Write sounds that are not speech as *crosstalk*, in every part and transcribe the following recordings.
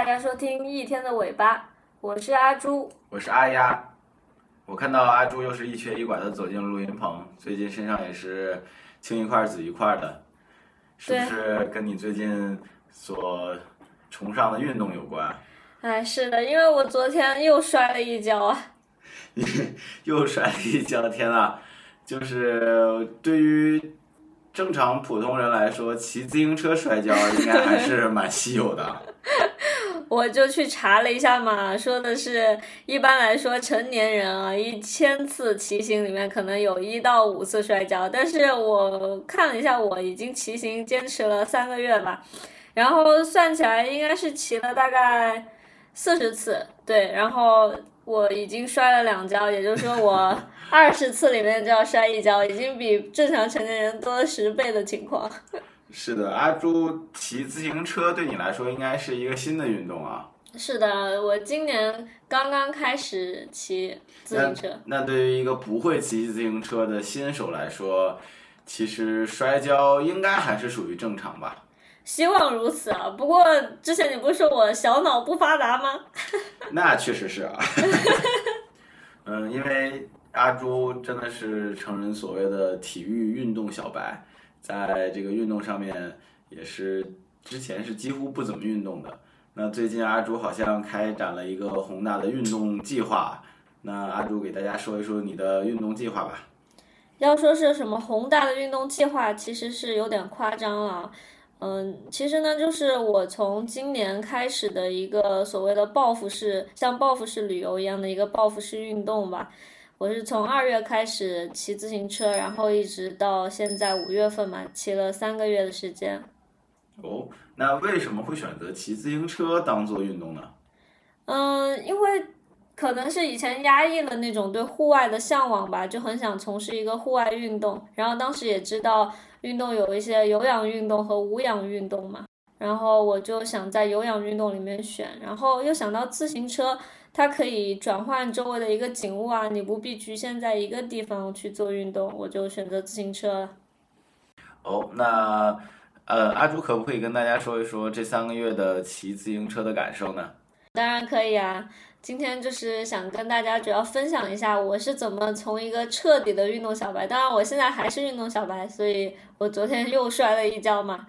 大家收听一天的尾巴，我是阿朱。我是阿丫，我看到阿朱又是一瘸一拐的走进录音棚，最近身上也是青一块紫一块的，是不是跟你最近所崇尚的运动有关？哎，是的，因为我昨天又摔了一跤啊。你 *laughs* 又摔了一跤，天呐！就是对于正常普通人来说，骑自行车摔跤应该还是蛮稀有的。*laughs* 我就去查了一下嘛，说的是一般来说成年人啊，一千次骑行里面可能有一到五次摔跤，但是我看了一下，我已经骑行坚持了三个月吧，然后算起来应该是骑了大概四十次，对，然后我已经摔了两跤，也就是说我二十次里面就要摔一跤，已经比正常成年人多了十倍的情况。是的，阿朱骑自行车对你来说应该是一个新的运动啊。是的，我今年刚刚开始骑自行车。那对于一个不会骑自行车的新手来说，其实摔跤应该还是属于正常吧？希望如此啊。不过之前你不是说我小脑不发达吗？*laughs* 那确实是啊。*laughs* 嗯，因为阿朱真的是成人所谓的体育运动小白。在这个运动上面，也是之前是几乎不怎么运动的。那最近阿朱好像开展了一个宏大的运动计划。那阿朱给大家说一说你的运动计划吧。要说是什么宏大的运动计划，其实是有点夸张了。嗯，其实呢，就是我从今年开始的一个所谓的报复式，像报复式旅游一样的一个报复式运动吧。我是从二月开始骑自行车，然后一直到现在五月份嘛，骑了三个月的时间。哦，那为什么会选择骑自行车当做运动呢？嗯，因为可能是以前压抑了那种对户外的向往吧，就很想从事一个户外运动。然后当时也知道运动有一些有氧运动和无氧运动嘛，然后我就想在有氧运动里面选，然后又想到自行车。它可以转换周围的一个景物啊，你不必局限在一个地方去做运动，我就选择自行车了。哦，那呃，阿朱可不可以跟大家说一说这三个月的骑自行车的感受呢？当然可以啊，今天就是想跟大家主要分享一下我是怎么从一个彻底的运动小白，当然我现在还是运动小白，所以我昨天又摔了一跤嘛。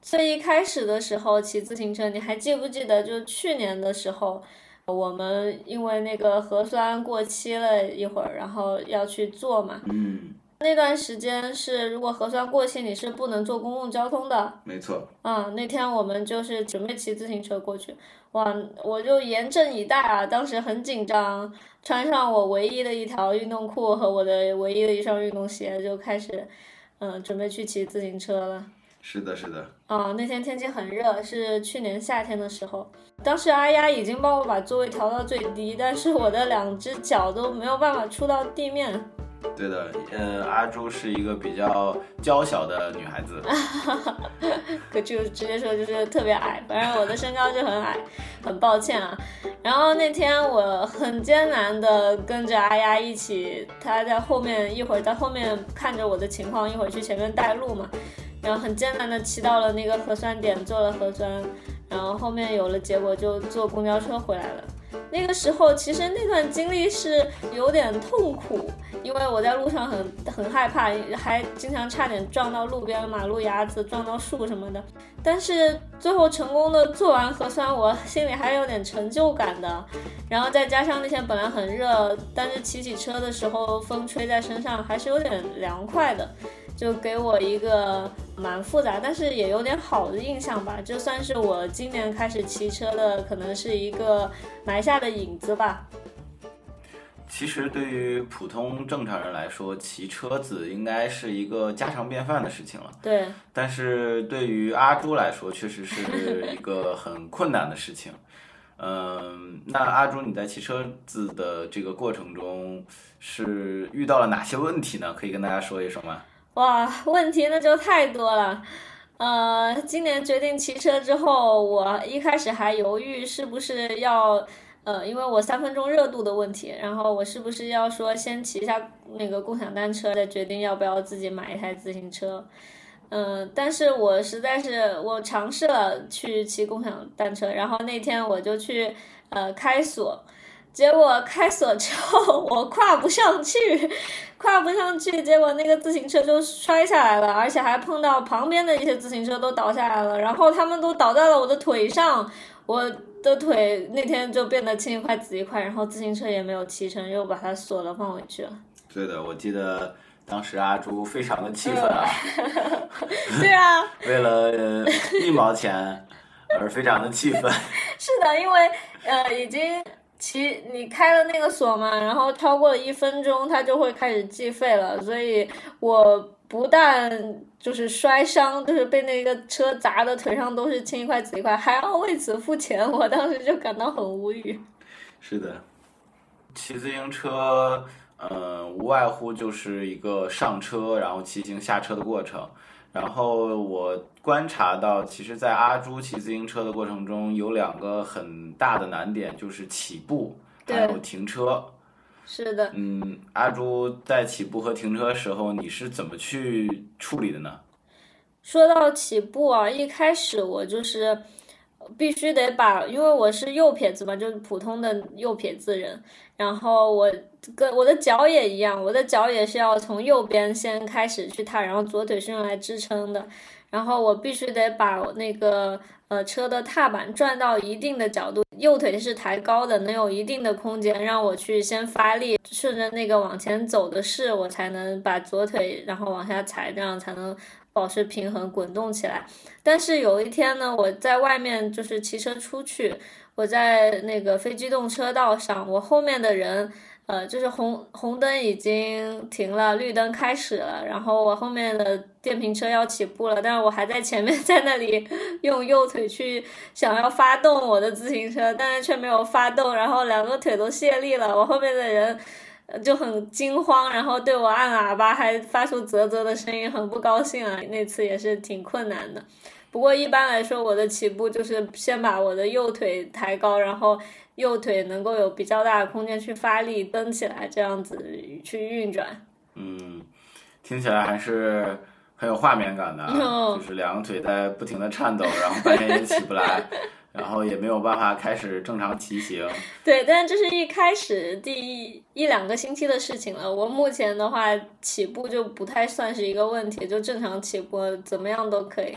最一开始的时候骑自行车，你还记不记得？就去年的时候。我们因为那个核酸过期了一会儿，然后要去做嘛。嗯。那段时间是，如果核酸过期，你是不能坐公共交通的。没错。嗯，那天我们就是准备骑自行车过去，哇，我就严阵以待啊，当时很紧张，穿上我唯一的一条运动裤和我的唯一的一双运动鞋，就开始，嗯，准备去骑自行车了。是的，是的。啊，那天天气很热，是去年夏天的时候。当时阿丫已经帮我把座位调到最低，但是我的两只脚都没有办法触到地面。对的，呃，阿朱是一个比较娇小的女孩子。*laughs* 可就直接说就是特别矮，反正我的身高就很矮，很抱歉啊。然后那天我很艰难的跟着阿丫一起，她在后面一会儿在后面看着我的情况，一会儿去前面带路嘛。然后很艰难的骑到了那个核酸点做了核酸，然后后面有了结果就坐公交车回来了。那个时候其实那段经历是有点痛苦，因为我在路上很很害怕，还经常差点撞到路边马路牙子，撞到树什么的。但是最后成功的做完核酸，我心里还有点成就感的。然后再加上那天本来很热，但是骑起车的时候风吹在身上还是有点凉快的。就给我一个蛮复杂，但是也有点好的印象吧。这算是我今年开始骑车的，可能是一个埋下的影子吧。其实对于普通正常人来说，骑车子应该是一个家常便饭的事情了。对。但是对于阿朱来说，确实是一个很困难的事情。*laughs* 嗯，那阿朱你在骑车子的这个过程中是遇到了哪些问题呢？可以跟大家说一说吗？哇，问题那就太多了。呃，今年决定骑车之后，我一开始还犹豫是不是要，呃，因为我三分钟热度的问题，然后我是不是要说先骑一下那个共享单车，再决定要不要自己买一台自行车。嗯，但是我实在是我尝试了去骑共享单车，然后那天我就去呃开锁，结果开锁之后我跨不上去，*laughs* 跨不上去，结果那个自行车就摔下来了，而且还碰到旁边的一些自行车都倒下来了，然后他们都倒在了我的腿上，我的腿那天就变得青一块紫一块，然后自行车也没有骑成，又把它锁了放回去了。对的，我记得当时阿朱非常的气愤啊，*laughs* 对啊，*laughs* 为了呃一毛钱而非常的气愤。是的，因为呃已经骑你开了那个锁嘛，然后超过了一分钟，它就会开始计费了，所以我不但就是摔伤，就是被那个车砸的腿上都是青一块紫一块，还要为此付钱，我当时就感到很无语。是的，骑自行车，呃，无外乎就是一个上车，然后骑行下车的过程。然后我观察到，其实，在阿朱骑自行车的过程中，有两个很大的难点，就是起步还有停车。是的，嗯，阿朱在起步和停车时候，你是怎么去处理的呢？说到起步啊，一开始我就是必须得把，因为我是右撇子嘛，就是普通的右撇子人，然后我跟我的脚也一样，我的脚也是要从右边先开始去踏，然后左腿是用来支撑的，然后我必须得把那个呃车的踏板转到一定的角度，右腿是抬高的，能有一定的空间让我去先发力，顺着那个往前走的势，我才能把左腿然后往下踩，这样才能保持平衡滚动起来。但是有一天呢，我在外面就是骑车出去，我在那个非机动车道上，我后面的人。呃，就是红红灯已经停了，绿灯开始了，然后我后面的电瓶车要起步了，但是我还在前面，*laughs* 在那里用右腿去想要发动我的自行车，但是却没有发动，然后两个腿都卸力了，我后面的人就很惊慌，然后对我按喇叭，还发出啧啧的声音，很不高兴啊，那次也是挺困难的。不过一般来说，我的起步就是先把我的右腿抬高，然后右腿能够有比较大的空间去发力蹬起来，这样子去运转。嗯，听起来还是很有画面感的，*laughs* 就是两个腿在不停的颤抖，然后半天也起不来，然后也没有办法开始正常骑行。*laughs* 对，但这是一开始第一一两个星期的事情了。我目前的话，起步就不太算是一个问题，就正常起步，怎么样都可以。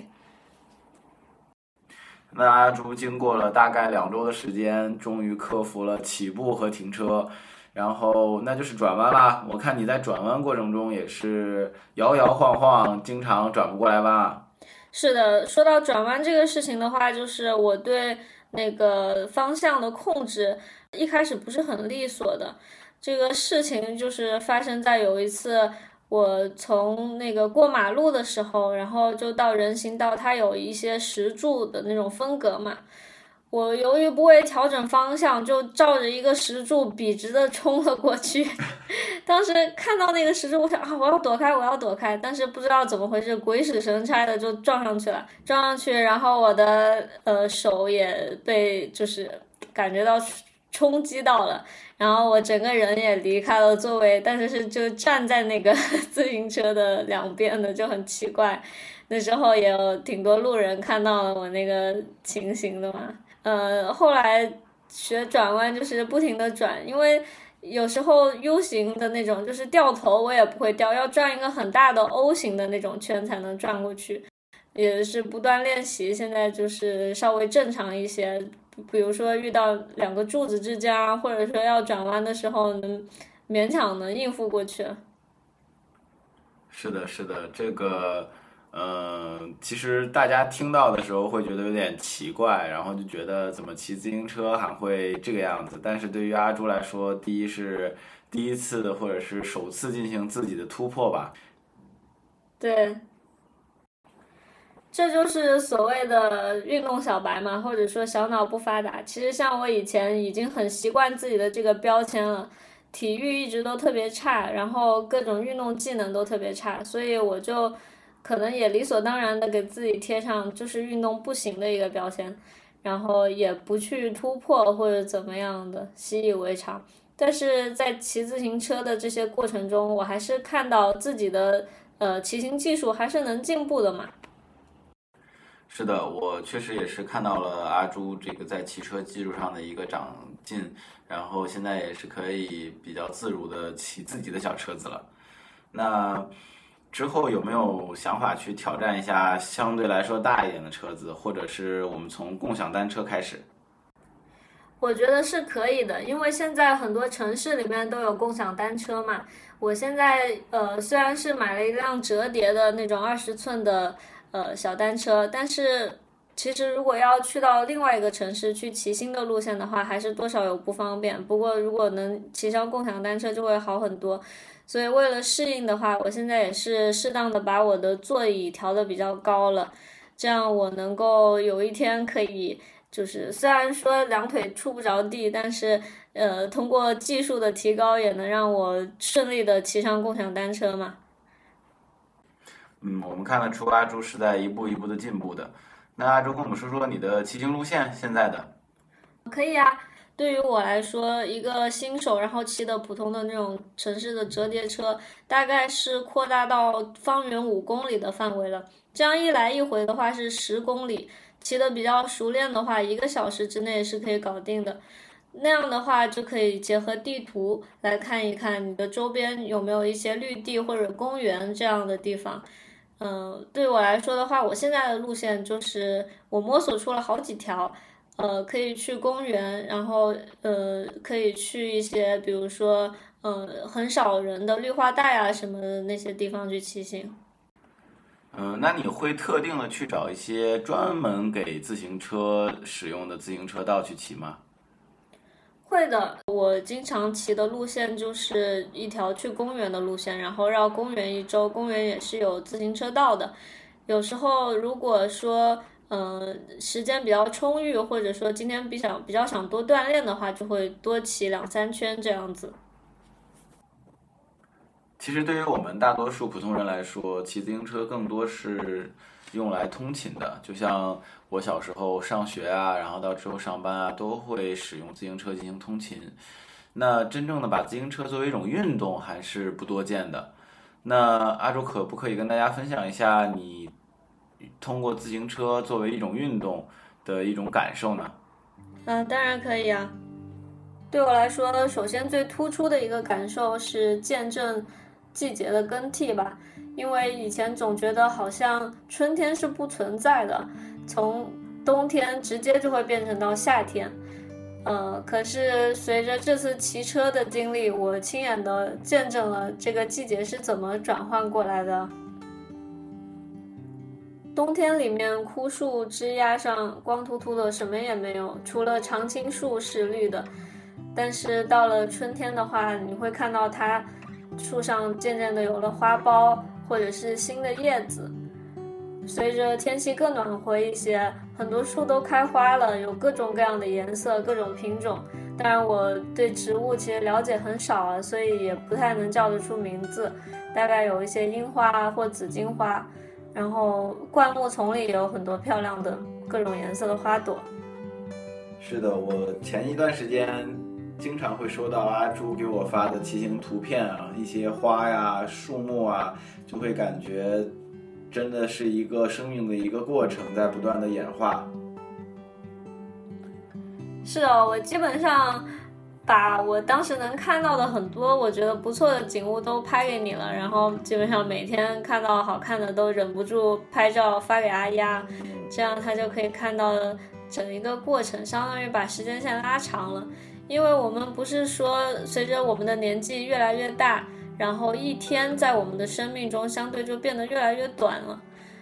那阿朱经过了大概两周的时间，终于克服了起步和停车，然后那就是转弯啦。我看你在转弯过程中也是摇摇晃晃，经常转不过来弯。是的，说到转弯这个事情的话，就是我对那个方向的控制一开始不是很利索的。这个事情就是发生在有一次。我从那个过马路的时候，然后就到人行道，它有一些石柱的那种分隔嘛。我由于不会调整方向，就照着一个石柱笔直的冲了过去。*laughs* 当时看到那个石柱，我想啊，我要躲开，我要躲开，但是不知道怎么回事，鬼使神差的就撞上去了。撞上去，然后我的呃手也被就是感觉到冲击到了。然后我整个人也离开了座位，但是是就站在那个 *laughs* 自行车的两边的，就很奇怪。那时候也有挺多路人看到了我那个情形的嘛。呃，后来学转弯就是不停的转，因为有时候 U 型的那种就是掉头我也不会掉，要转一个很大的 O 型的那种圈才能转过去。也是不断练习，现在就是稍微正常一些。比如说遇到两个柱子之间，或者说要转弯的时候，能勉强能应付过去。是的，是的，这个，嗯，其实大家听到的时候会觉得有点奇怪，然后就觉得怎么骑自行车还会这个样子。但是对于阿朱来说，第一是第一次的，或者是首次进行自己的突破吧。对。这就是所谓的运动小白嘛，或者说小脑不发达。其实像我以前已经很习惯自己的这个标签了，体育一直都特别差，然后各种运动技能都特别差，所以我就可能也理所当然的给自己贴上就是运动不行的一个标签，然后也不去突破或者怎么样的，习以为常。但是在骑自行车的这些过程中，我还是看到自己的。呃，骑行技术还是能进步的嘛。是的，我确实也是看到了阿朱这个在骑车技术上的一个长进，然后现在也是可以比较自如的骑自己的小车子了。那之后有没有想法去挑战一下相对来说大一点的车子，或者是我们从共享单车开始？我觉得是可以的，因为现在很多城市里面都有共享单车嘛。我现在呃虽然是买了一辆折叠的那种二十寸的呃小单车，但是其实如果要去到另外一个城市去骑新的路线的话，还是多少有不方便。不过如果能骑上共享单车就会好很多。所以为了适应的话，我现在也是适当的把我的座椅调的比较高了，这样我能够有一天可以。就是虽然说两腿触不着地，但是呃，通过技术的提高，也能让我顺利的骑上共享单车嘛。嗯，我们看得出阿朱是在一步一步的进步的。那阿朱跟我们说说你的骑行路线现在的。可以啊，对于我来说，一个新手，然后骑的普通的那种城市的折叠车，大概是扩大到方圆五公里的范围了。这样一来一回的话是十公里。骑的比较熟练的话，一个小时之内是可以搞定的。那样的话，就可以结合地图来看一看你的周边有没有一些绿地或者公园这样的地方。嗯，对我来说的话，我现在的路线就是我摸索出了好几条，呃，可以去公园，然后呃，可以去一些比如说嗯很少人的绿化带啊什么的那些地方去骑行。嗯，那你会特定的去找一些专门给自行车使用的自行车道去骑吗？会的，我经常骑的路线就是一条去公园的路线，然后绕公园一周，公园也是有自行车道的。有时候如果说嗯时间比较充裕，或者说今天比较比较想多锻炼的话，就会多骑两三圈这样子。其实对于我们大多数普通人来说，骑自行车更多是用来通勤的。就像我小时候上学啊，然后到之后上班啊，都会使用自行车进行通勤。那真正的把自行车作为一种运动，还是不多见的。那阿朱可不可以跟大家分享一下你通过自行车作为一种运动的一种感受呢？嗯，当然可以啊。对我来说，首先最突出的一个感受是见证。季节的更替吧，因为以前总觉得好像春天是不存在的，从冬天直接就会变成到夏天。呃，可是随着这次骑车的经历，我亲眼的见证了这个季节是怎么转换过来的。冬天里面枯树枝桠上光秃秃的，什么也没有，除了常青树是绿的。但是到了春天的话，你会看到它。树上渐渐的有了花苞，或者是新的叶子。随着天气更暖和一些，很多树都开花了，有各种各样的颜色、各种品种。当然，我对植物其实了解很少啊，所以也不太能叫得出名字。大概有一些樱花或紫荆花，然后灌木丛里也有很多漂亮的各种颜色的花朵。是的，我前一段时间。经常会收到阿朱给我发的骑行图片啊，一些花呀、树木啊，就会感觉真的是一个生命的一个过程，在不断的演化。是的，我基本上把我当时能看到的很多我觉得不错的景物都拍给你了，然后基本上每天看到好看的都忍不住拍照发给阿丫，这样他就可以看到整一个过程，相当于把时间线拉长了。因为我们不是说随着我们的年纪越来越大，然后一天在我们的生命中相对就变得越来越短了，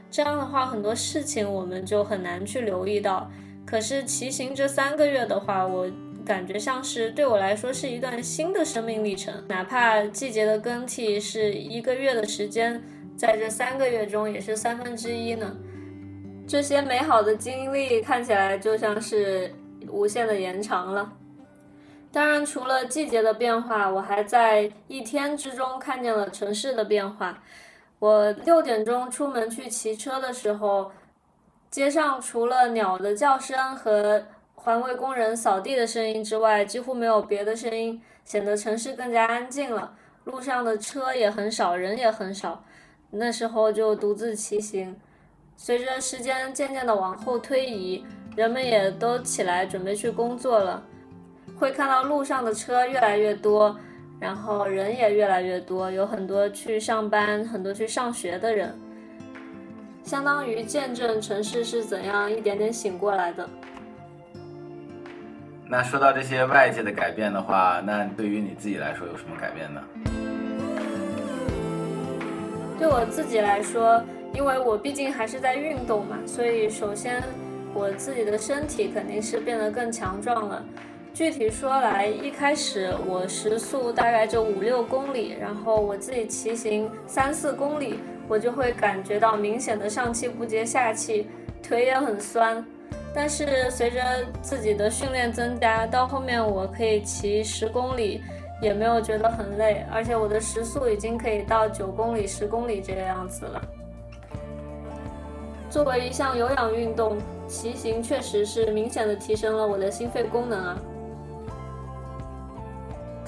这样的话很多事情我们就很难去留意到。可是骑行这三个月的话，我感觉像是对我来说是一段新的生命历程，哪怕季节的更替是一个月的时间，在这三个月中也是三分之一呢。这些美好的经历看起来就像是无限的延长了。当然，除了季节的变化，我还在一天之中看见了城市的变化。我六点钟出门去骑车的时候，街上除了鸟的叫声和环卫工人扫地的声音之外，几乎没有别的声音，显得城市更加安静了。路上的车也很少，人也很少。那时候就独自骑行。随着时间渐渐的往后推移，人们也都起来准备去工作了，会看到路上的车越来越多，然后人也越来越多，有很多去上班、很多去上学的人，相当于见证城市是怎样一点点醒过来的。那说到这些外界的改变的话，那对于你自己来说有什么改变呢？对我自己来说，因为我毕竟还是在运动嘛，所以首先我自己的身体肯定是变得更强壮了。具体说来，一开始我时速大概就五六公里，然后我自己骑行三四公里，我就会感觉到明显的上气不接下气，腿也很酸。但是随着自己的训练增加，到后面我可以骑十公里，也没有觉得很累，而且我的时速已经可以到九公里、十公里这个样子了。作为一项有氧运动，骑行确实是明显的提升了我的心肺功能啊。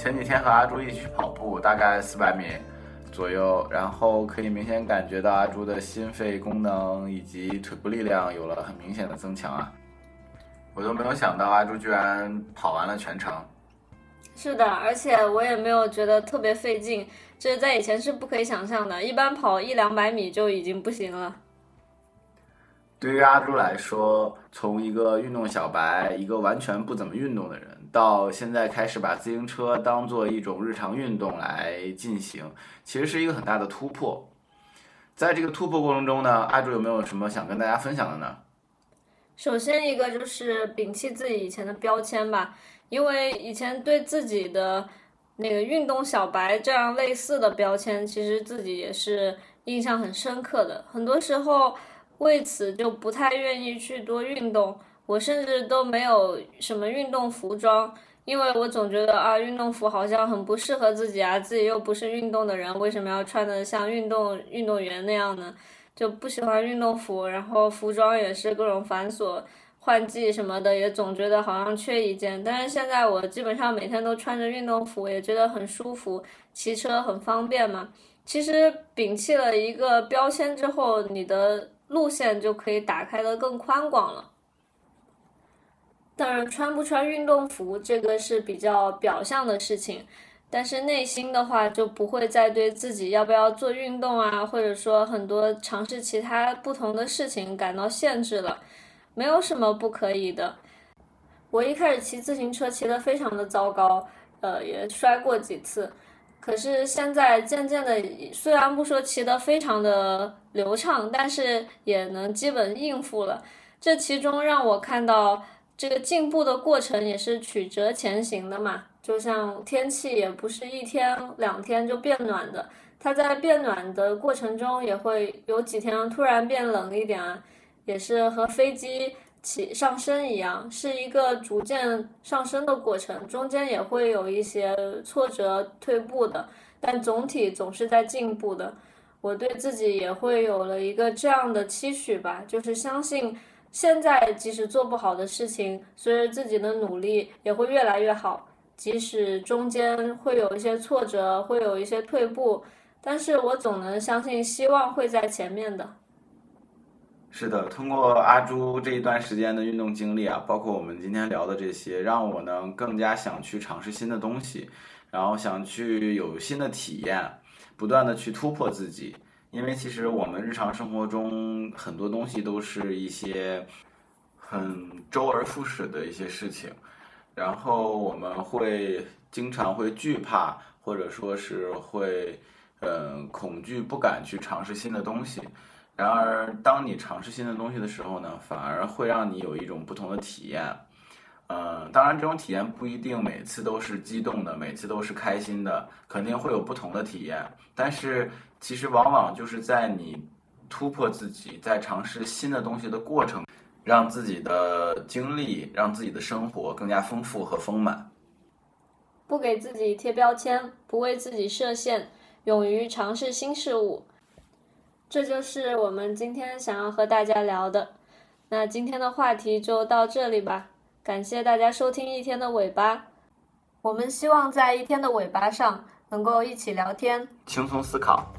前几天和阿朱一起跑步，大概四百米。左右，然后可以明显感觉到阿朱的心肺功能以及腿部力量有了很明显的增强啊！我都没有想到阿朱居然跑完了全程。是的，而且我也没有觉得特别费劲，这在以前是不可以想象的，一般跑一两百米就已经不行了。对于阿朱来说，从一个运动小白，一个完全不怎么运动的人。到现在开始把自行车当做一种日常运动来进行，其实是一个很大的突破。在这个突破过程中呢，阿朱有没有什么想跟大家分享的呢？首先一个就是摒弃自己以前的标签吧，因为以前对自己的那个运动小白这样类似的标签，其实自己也是印象很深刻的。很多时候为此就不太愿意去多运动。我甚至都没有什么运动服装，因为我总觉得啊，运动服好像很不适合自己啊，自己又不是运动的人，为什么要穿的像运动运动员那样呢？就不喜欢运动服，然后服装也是各种繁琐，换季什么的也总觉得好像缺一件。但是现在我基本上每天都穿着运动服，也觉得很舒服，骑车很方便嘛。其实摒弃了一个标签之后，你的路线就可以打开的更宽广了。当然，穿不穿运动服这个是比较表象的事情，但是内心的话就不会再对自己要不要做运动啊，或者说很多尝试其他不同的事情感到限制了。没有什么不可以的。我一开始骑自行车骑得非常的糟糕，呃，也摔过几次。可是现在渐渐的，虽然不说骑得非常的流畅，但是也能基本应付了。这其中让我看到。这个进步的过程也是曲折前行的嘛，就像天气也不是一天两天就变暖的，它在变暖的过程中也会有几天突然变冷一点啊，也是和飞机起上升一样，是一个逐渐上升的过程，中间也会有一些挫折退步的，但总体总是在进步的。我对自己也会有了一个这样的期许吧，就是相信。现在即使做不好的事情，随着自己的努力也会越来越好。即使中间会有一些挫折，会有一些退步，但是我总能相信希望会在前面的。是的，通过阿朱这一段时间的运动经历啊，包括我们今天聊的这些，让我呢更加想去尝试新的东西，然后想去有新的体验，不断的去突破自己。因为其实我们日常生活中很多东西都是一些很周而复始的一些事情，然后我们会经常会惧怕，或者说是会嗯恐惧，不敢去尝试新的东西。然而，当你尝试新的东西的时候呢，反而会让你有一种不同的体验。嗯，当然，这种体验不一定每次都是激动的，每次都是开心的，肯定会有不同的体验。但是，其实往往就是在你突破自己，在尝试新的东西的过程，让自己的经历，让自己的生活更加丰富和丰满。不给自己贴标签，不为自己设限，勇于尝试新事物，这就是我们今天想要和大家聊的。那今天的话题就到这里吧。感谢大家收听一天的尾巴，我们希望在一天的尾巴上能够一起聊天，轻松思考。